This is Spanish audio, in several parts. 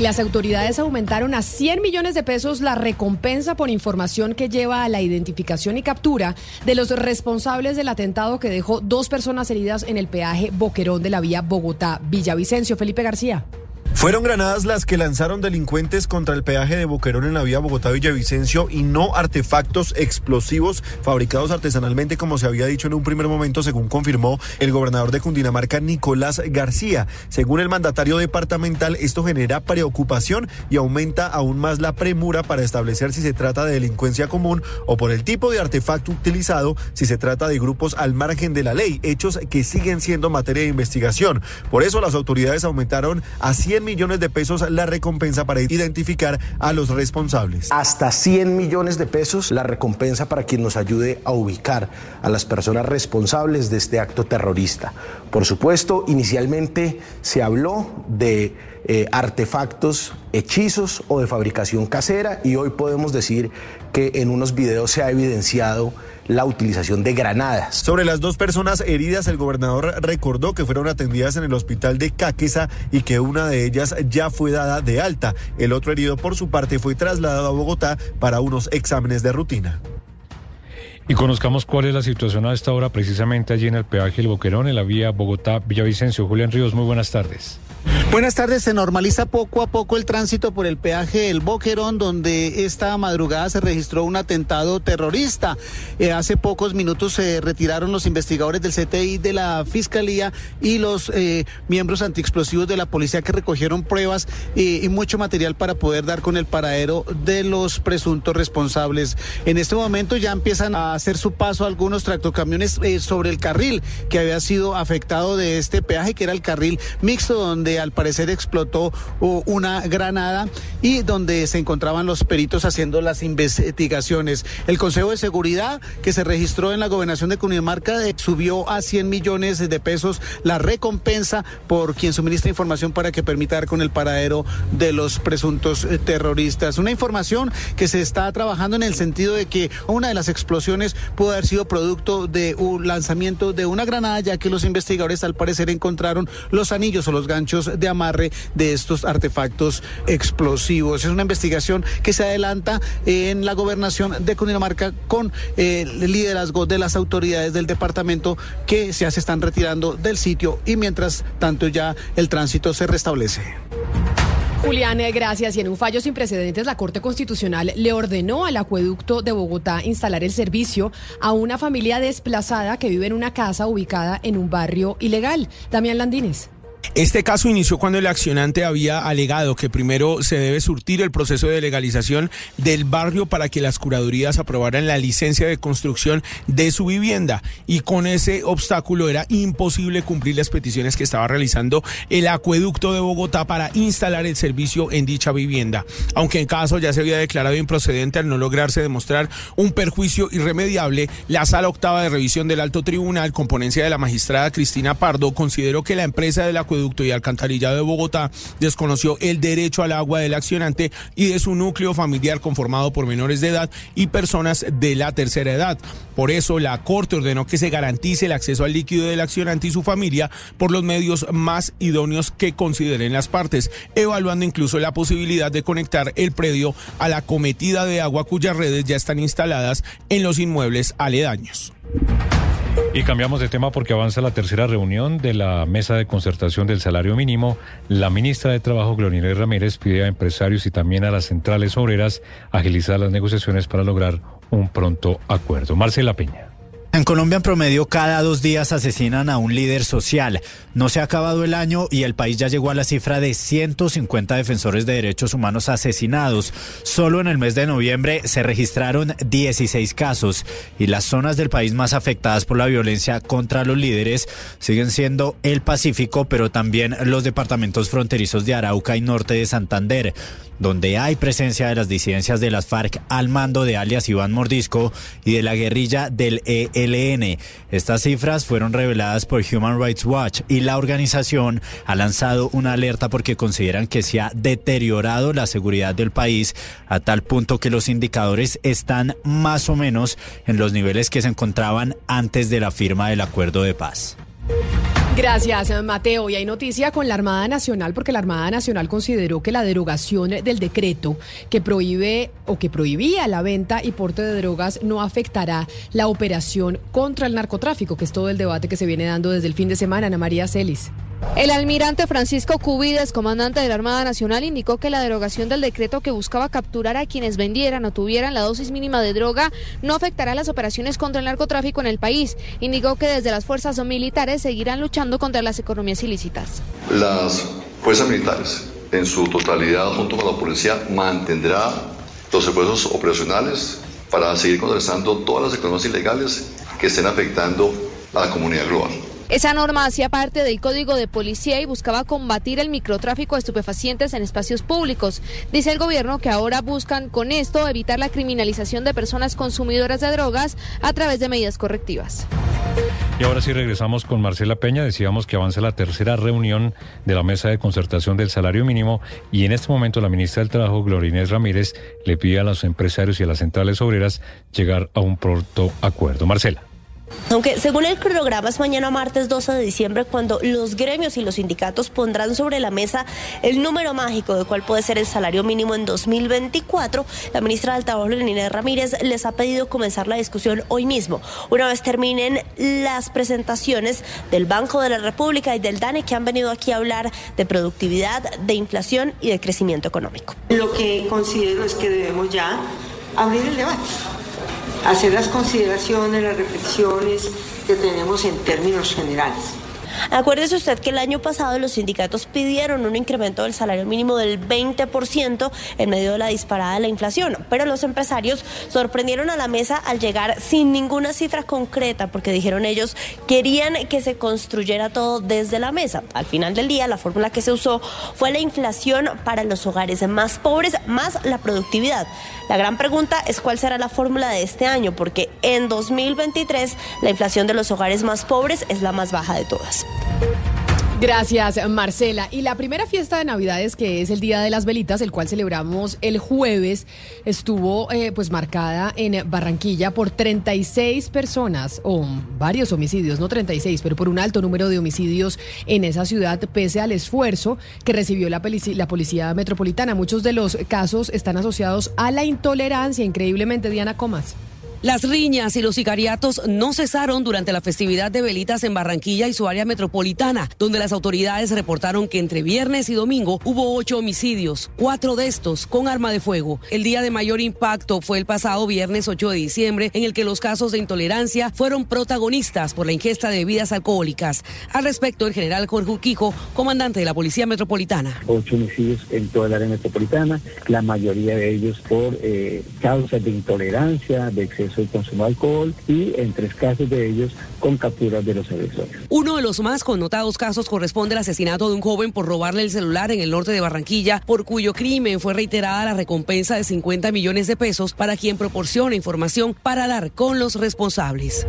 Las autoridades aumentaron a 100 millones de pesos la recompensa por información que lleva a la identificación y captura de los responsables del atentado que dejó dos personas heridas en el peaje Boquerón de la vía Bogotá-Villavicencio. Felipe García. Fueron granadas las que lanzaron delincuentes contra el peaje de Boquerón en la vía Bogotá-Villavicencio y no artefactos explosivos fabricados artesanalmente como se había dicho en un primer momento según confirmó el gobernador de Cundinamarca Nicolás García. Según el mandatario departamental esto genera preocupación y aumenta aún más la premura para establecer si se trata de delincuencia común o por el tipo de artefacto utilizado si se trata de grupos al margen de la ley, hechos que siguen siendo materia de investigación. Por eso las autoridades aumentaron a 100 millones de pesos la recompensa para identificar a los responsables. Hasta 100 millones de pesos la recompensa para quien nos ayude a ubicar a las personas responsables de este acto terrorista. Por supuesto, inicialmente se habló de eh, artefactos, hechizos o de fabricación casera y hoy podemos decir que en unos videos se ha evidenciado la utilización de granadas. Sobre las dos personas heridas, el gobernador recordó que fueron atendidas en el hospital de Caquesa y que una de ellas ya fue dada de alta. El otro herido, por su parte, fue trasladado a Bogotá para unos exámenes de rutina. Y conozcamos cuál es la situación a esta hora precisamente allí en el peaje El Boquerón, en la vía Bogotá-Villavicencio. Julián Ríos, muy buenas tardes. Buenas tardes, se normaliza poco a poco el tránsito por el peaje El Boquerón, donde esta madrugada se registró un atentado terrorista. Eh, hace pocos minutos se retiraron los investigadores del CTI de la Fiscalía y los eh, miembros antiexplosivos de la policía que recogieron pruebas eh, y mucho material para poder dar con el paradero de los presuntos responsables. En este momento ya empiezan a hacer su paso algunos tractocamiones sobre el carril que había sido afectado de este peaje, que era el carril mixto, donde al parecer explotó una granada y donde se encontraban los peritos haciendo las investigaciones. El Consejo de Seguridad que se registró en la gobernación de Cundinamarca subió a 100 millones de pesos la recompensa por quien suministra información para que permita dar con el paradero de los presuntos eh, terroristas. Una información que se está trabajando en el sentido de que una de las explosiones pudo haber sido producto de un lanzamiento de una granada, ya que los investigadores al parecer encontraron los anillos o los ganchos de amarre de estos artefactos explosivos. Es una investigación que se adelanta en la gobernación de Cundinamarca con eh, el liderazgo de las autoridades del departamento que ya se están retirando del sitio y mientras tanto ya el tránsito se restablece. Julián, gracias. Y en un fallo sin precedentes, la Corte Constitucional le ordenó al acueducto de Bogotá instalar el servicio a una familia desplazada que vive en una casa ubicada en un barrio ilegal. Damián Landines. Este caso inició cuando el accionante había alegado que primero se debe surtir el proceso de legalización del barrio para que las curadurías aprobaran la licencia de construcción de su vivienda y con ese obstáculo era imposible cumplir las peticiones que estaba realizando el acueducto de Bogotá para instalar el servicio en dicha vivienda. Aunque en caso ya se había declarado improcedente al no lograrse demostrar un perjuicio irremediable, la sala octava de revisión del alto tribunal, con ponencia de la magistrada Cristina Pardo, consideró que la empresa del acueducto y alcantarillado de Bogotá desconoció el derecho al agua del accionante y de su núcleo familiar conformado por menores de edad y personas de la tercera edad. Por eso la Corte ordenó que se garantice el acceso al líquido del accionante y su familia por los medios más idóneos que consideren las partes, evaluando incluso la posibilidad de conectar el predio a la cometida de agua cuyas redes ya están instaladas en los inmuebles aledaños. Y cambiamos de tema porque avanza la tercera reunión de la mesa de concertación del salario mínimo. La ministra de Trabajo, Gloria Ramírez, pide a empresarios y también a las centrales obreras agilizar las negociaciones para lograr un pronto acuerdo. Marcela Peña. En Colombia, en promedio, cada dos días asesinan a un líder social. No se ha acabado el año y el país ya llegó a la cifra de 150 defensores de derechos humanos asesinados. Solo en el mes de noviembre se registraron 16 casos y las zonas del país más afectadas por la violencia contra los líderes siguen siendo el Pacífico, pero también los departamentos fronterizos de Arauca y norte de Santander donde hay presencia de las disidencias de las FARC al mando de alias Iván Mordisco y de la guerrilla del ELN. Estas cifras fueron reveladas por Human Rights Watch y la organización ha lanzado una alerta porque consideran que se ha deteriorado la seguridad del país a tal punto que los indicadores están más o menos en los niveles que se encontraban antes de la firma del acuerdo de paz. Gracias, Mateo. Y hay noticia con la Armada Nacional, porque la Armada Nacional consideró que la derogación del decreto que prohíbe o que prohibía la venta y porte de drogas no afectará la operación contra el narcotráfico, que es todo el debate que se viene dando desde el fin de semana. Ana María Celis. El almirante Francisco Cubides, comandante de la Armada Nacional, indicó que la derogación del decreto que buscaba capturar a quienes vendieran o tuvieran la dosis mínima de droga no afectará las operaciones contra el narcotráfico en el país. Indicó que desde las fuerzas militares seguirán luchando contra las economías ilícitas. Las fuerzas militares, en su totalidad, junto con la policía, mantendrá los esfuerzos operacionales para seguir contrarrestando todas las economías ilegales que estén afectando a la comunidad global. Esa norma hacía parte del Código de Policía y buscaba combatir el microtráfico de estupefacientes en espacios públicos. Dice el gobierno que ahora buscan con esto evitar la criminalización de personas consumidoras de drogas a través de medidas correctivas. Y ahora sí regresamos con Marcela Peña. Decíamos que avanza la tercera reunión de la mesa de concertación del salario mínimo y en este momento la ministra del Trabajo, Gloria Inés Ramírez, le pide a los empresarios y a las centrales obreras llegar a un pronto acuerdo. Marcela. Aunque según el cronograma es mañana martes 12 de diciembre cuando los gremios y los sindicatos pondrán sobre la mesa el número mágico de cuál puede ser el salario mínimo en 2024, la ministra del Trabajo, Inés Ramírez, les ha pedido comenzar la discusión hoy mismo, una vez terminen las presentaciones del Banco de la República y del DANE que han venido aquí a hablar de productividad, de inflación y de crecimiento económico. Lo que considero es que debemos ya abrir el debate hacer las consideraciones, las reflexiones que tenemos en términos generales. Acuérdese usted que el año pasado los sindicatos pidieron un incremento del salario mínimo del 20% en medio de la disparada de la inflación, pero los empresarios sorprendieron a la mesa al llegar sin ninguna cifra concreta porque dijeron ellos querían que se construyera todo desde la mesa. Al final del día la fórmula que se usó fue la inflación para los hogares más pobres más la productividad. La gran pregunta es cuál será la fórmula de este año porque en 2023 la inflación de los hogares más pobres es la más baja de todas. Gracias, Marcela. Y la primera fiesta de Navidades, que es el Día de las Velitas, el cual celebramos el jueves, estuvo eh, pues marcada en Barranquilla por 36 personas, o varios homicidios, no 36, pero por un alto número de homicidios en esa ciudad, pese al esfuerzo que recibió la, la Policía Metropolitana. Muchos de los casos están asociados a la intolerancia, increíblemente, Diana Comas. Las riñas y los sicariatos no cesaron durante la festividad de velitas en Barranquilla y su área metropolitana, donde las autoridades reportaron que entre viernes y domingo hubo ocho homicidios, cuatro de estos con arma de fuego. El día de mayor impacto fue el pasado viernes 8 de diciembre, en el que los casos de intolerancia fueron protagonistas por la ingesta de bebidas alcohólicas. Al respecto, el general Jorge Urquijo, comandante de la Policía Metropolitana. Ocho homicidios en toda el área metropolitana, la mayoría de ellos por eh, causas de intolerancia, de exceso de consumo de alcohol y en tres casos de ellos con capturas de los agresores. Uno de los más connotados casos corresponde al asesinato de un joven por robarle el celular en el norte de Barranquilla, por cuyo crimen fue reiterada la recompensa de 50 millones de pesos para quien proporcione información para dar con los responsables.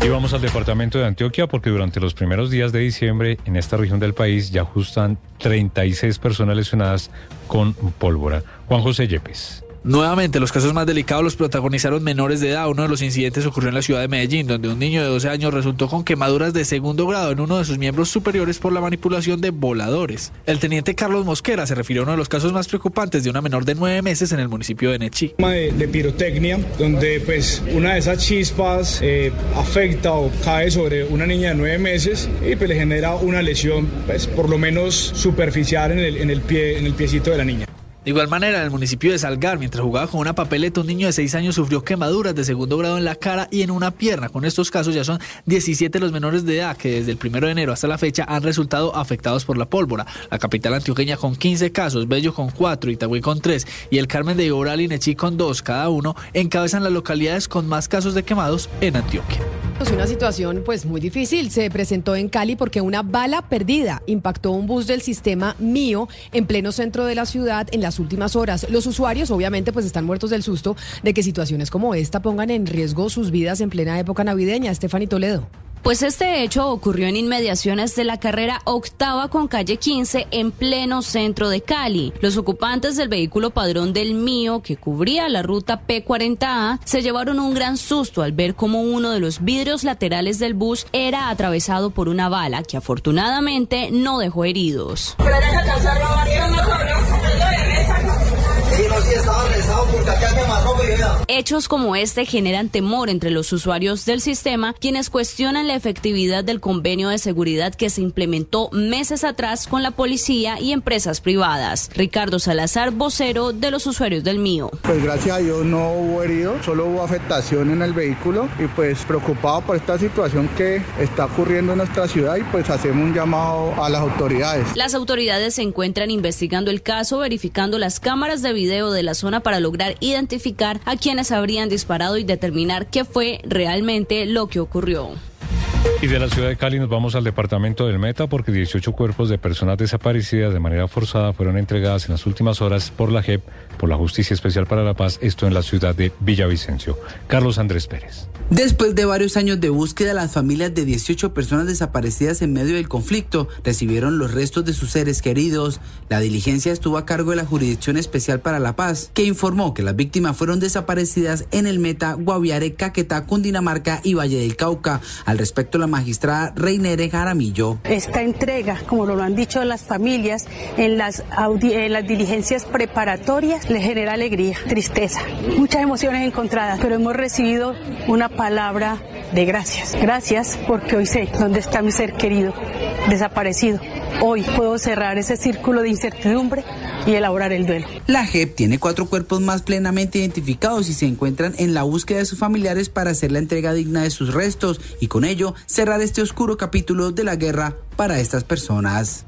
Y vamos al departamento de Antioquia porque durante los primeros días de diciembre en esta región del país ya ajustan 36 personas lesionadas con pólvora. Juan José Yepes. Nuevamente, los casos más delicados los protagonizaron menores de edad. Uno de los incidentes ocurrió en la ciudad de Medellín, donde un niño de 12 años resultó con quemaduras de segundo grado en uno de sus miembros superiores por la manipulación de voladores. El teniente Carlos Mosquera se refirió a uno de los casos más preocupantes de una menor de 9 meses en el municipio de Nechi. De, de pirotecnia, donde pues una de esas chispas eh, afecta o cae sobre una niña de 9 meses y pues le genera una lesión pues por lo menos superficial en el, en el pie, en el piecito de la niña. De igual manera, en el municipio de Salgar, mientras jugaba con una papeleta, un niño de 6 años sufrió quemaduras de segundo grado en la cara y en una pierna. Con estos casos ya son 17 los menores de edad que desde el 1 de enero hasta la fecha han resultado afectados por la pólvora. La capital antioqueña con 15 casos, Bello con 4, Itagüí con 3 y el Carmen de Iboral y Nechí con 2 cada uno encabezan las localidades con más casos de quemados en Antioquia. Es una situación pues muy difícil. Se presentó en Cali porque una bala perdida impactó un bus del sistema Mío en pleno centro de la ciudad en las últimas horas. Los usuarios obviamente pues están muertos del susto de que situaciones como esta pongan en riesgo sus vidas en plena época navideña. Estefany Toledo. Pues este hecho ocurrió en inmediaciones de la carrera octava con calle 15 en pleno centro de Cali. Los ocupantes del vehículo padrón del mío que cubría la ruta P40A se llevaron un gran susto al ver cómo uno de los vidrios laterales del bus era atravesado por una bala que afortunadamente no dejó heridos. Hechos como este generan temor entre los usuarios del sistema, quienes cuestionan la efectividad del convenio de seguridad que se implementó meses atrás con la policía y empresas privadas. Ricardo Salazar, vocero de los usuarios del mío. Pues gracias a Dios no hubo heridos, solo hubo afectación en el vehículo y pues preocupado por esta situación que está ocurriendo en nuestra ciudad y pues hacemos un llamado a las autoridades. Las autoridades se encuentran investigando el caso, verificando las cámaras de video de la zona para lograr identificar a quienes habrían disparado y determinar qué fue realmente lo que ocurrió. Y de la ciudad de Cali nos vamos al departamento del Meta porque 18 cuerpos de personas desaparecidas de manera forzada fueron entregadas en las últimas horas por la JEP, por la Justicia Especial para la Paz, esto en la ciudad de Villavicencio. Carlos Andrés Pérez. Después de varios años de búsqueda, las familias de 18 personas desaparecidas en medio del conflicto recibieron los restos de sus seres queridos. La diligencia estuvo a cargo de la Jurisdicción Especial para la Paz, que informó que las víctimas fueron desaparecidas en el Meta, Guaviare, Caquetá, Cundinamarca y Valle del Cauca. Al respecto, la magistrada Reinere Jaramillo. Esta entrega, como lo han dicho las familias, en las, en las diligencias preparatorias le genera alegría, tristeza, muchas emociones encontradas, pero hemos recibido una palabra de gracias. Gracias porque hoy sé dónde está mi ser querido, desaparecido. Hoy puedo cerrar ese círculo de incertidumbre y elaborar el duelo. La JEP tiene cuatro cuerpos más plenamente identificados y se encuentran en la búsqueda de sus familiares para hacer la entrega digna de sus restos y con ello cerrar este oscuro capítulo de la guerra para estas personas.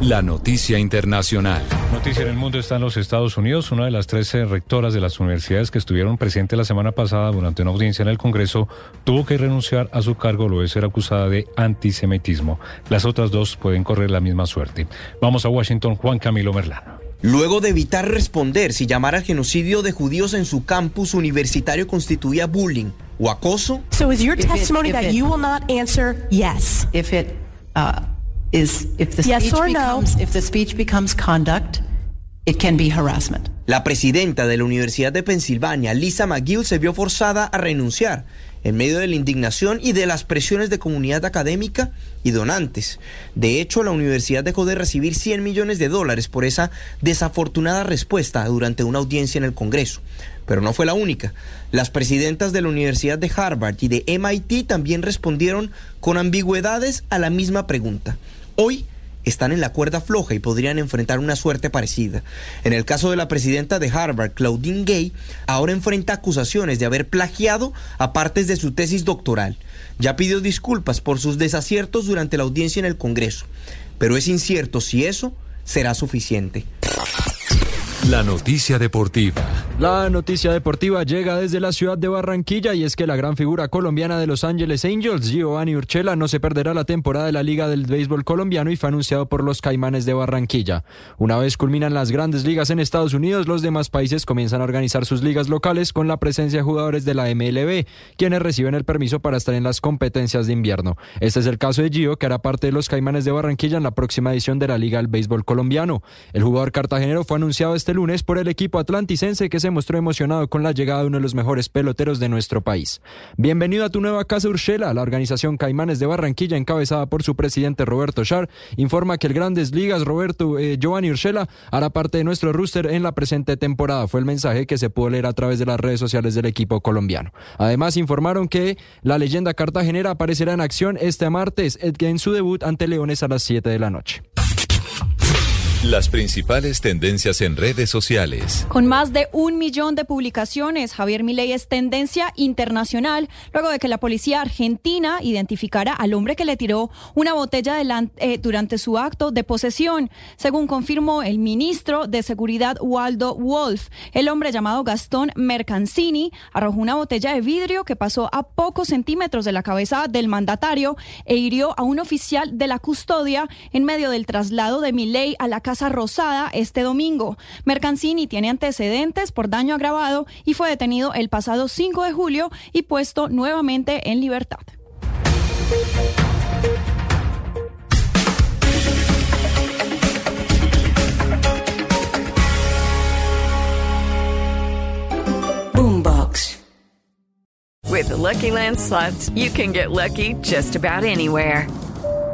La noticia internacional. Noticia en el mundo está en los Estados Unidos. Una de las 13 rectoras de las universidades que estuvieron presentes la semana pasada durante una audiencia en el Congreso tuvo que renunciar a su cargo luego de ser acusada de antisemitismo. Las otras dos pueden correr la misma suerte. Vamos a Washington, Juan Camilo Merlano. Luego de evitar responder si llamar al genocidio de judíos en su campus universitario constituía bullying o acoso. So is your testimony that you will not answer yes? If it uh, is if the Yes speech or no? becomes if the speech becomes conduct, it can be harassment. La presidenta de la Universidad de Pensilvania, Lisa McGill, se vio forzada a renunciar en medio de la indignación y de las presiones de comunidad académica y donantes. De hecho, la universidad dejó de recibir 100 millones de dólares por esa desafortunada respuesta durante una audiencia en el Congreso. Pero no fue la única. Las presidentas de la Universidad de Harvard y de MIT también respondieron con ambigüedades a la misma pregunta. Hoy están en la cuerda floja y podrían enfrentar una suerte parecida. En el caso de la presidenta de Harvard, Claudine Gay, ahora enfrenta acusaciones de haber plagiado a partes de su tesis doctoral. Ya pidió disculpas por sus desaciertos durante la audiencia en el Congreso, pero es incierto si eso será suficiente. La noticia deportiva. La noticia deportiva llega desde la ciudad de Barranquilla y es que la gran figura colombiana de Los Angeles Angels, Giovanni Urchela, no se perderá la temporada de la Liga del Béisbol Colombiano y fue anunciado por los Caimanes de Barranquilla. Una vez culminan las grandes ligas en Estados Unidos, los demás países comienzan a organizar sus ligas locales con la presencia de jugadores de la MLB, quienes reciben el permiso para estar en las competencias de invierno. Este es el caso de Gio, que hará parte de los Caimanes de Barranquilla en la próxima edición de la Liga del Béisbol Colombiano. El jugador cartagenero fue anunciado este lunes por el equipo atlanticense que se mostró emocionado con la llegada de uno de los mejores peloteros de nuestro país. Bienvenido a tu nueva casa Urshela. La organización Caimanes de Barranquilla, encabezada por su presidente Roberto Char, informa que el Grandes Ligas Roberto eh, Giovanni Urshela hará parte de nuestro rooster en la presente temporada. Fue el mensaje que se pudo leer a través de las redes sociales del equipo colombiano. Además, informaron que la leyenda cartagenera aparecerá en acción este martes en su debut ante Leones a las 7 de la noche. Las principales tendencias en redes sociales. Con más de un millón de publicaciones, Javier Milei es tendencia internacional luego de que la policía argentina identificara al hombre que le tiró una botella eh, durante su acto de posesión. Según confirmó el ministro de Seguridad Waldo Wolf, el hombre llamado Gastón Mercancini arrojó una botella de vidrio que pasó a pocos centímetros de la cabeza del mandatario e hirió a un oficial de la custodia en medio del traslado de Milei a la Casa Rosada este domingo. Mercancini tiene antecedentes por daño agravado y fue detenido el pasado 5 de julio y puesto nuevamente en libertad. Boombox. With the Lucky Land slots, you can get lucky just about anywhere.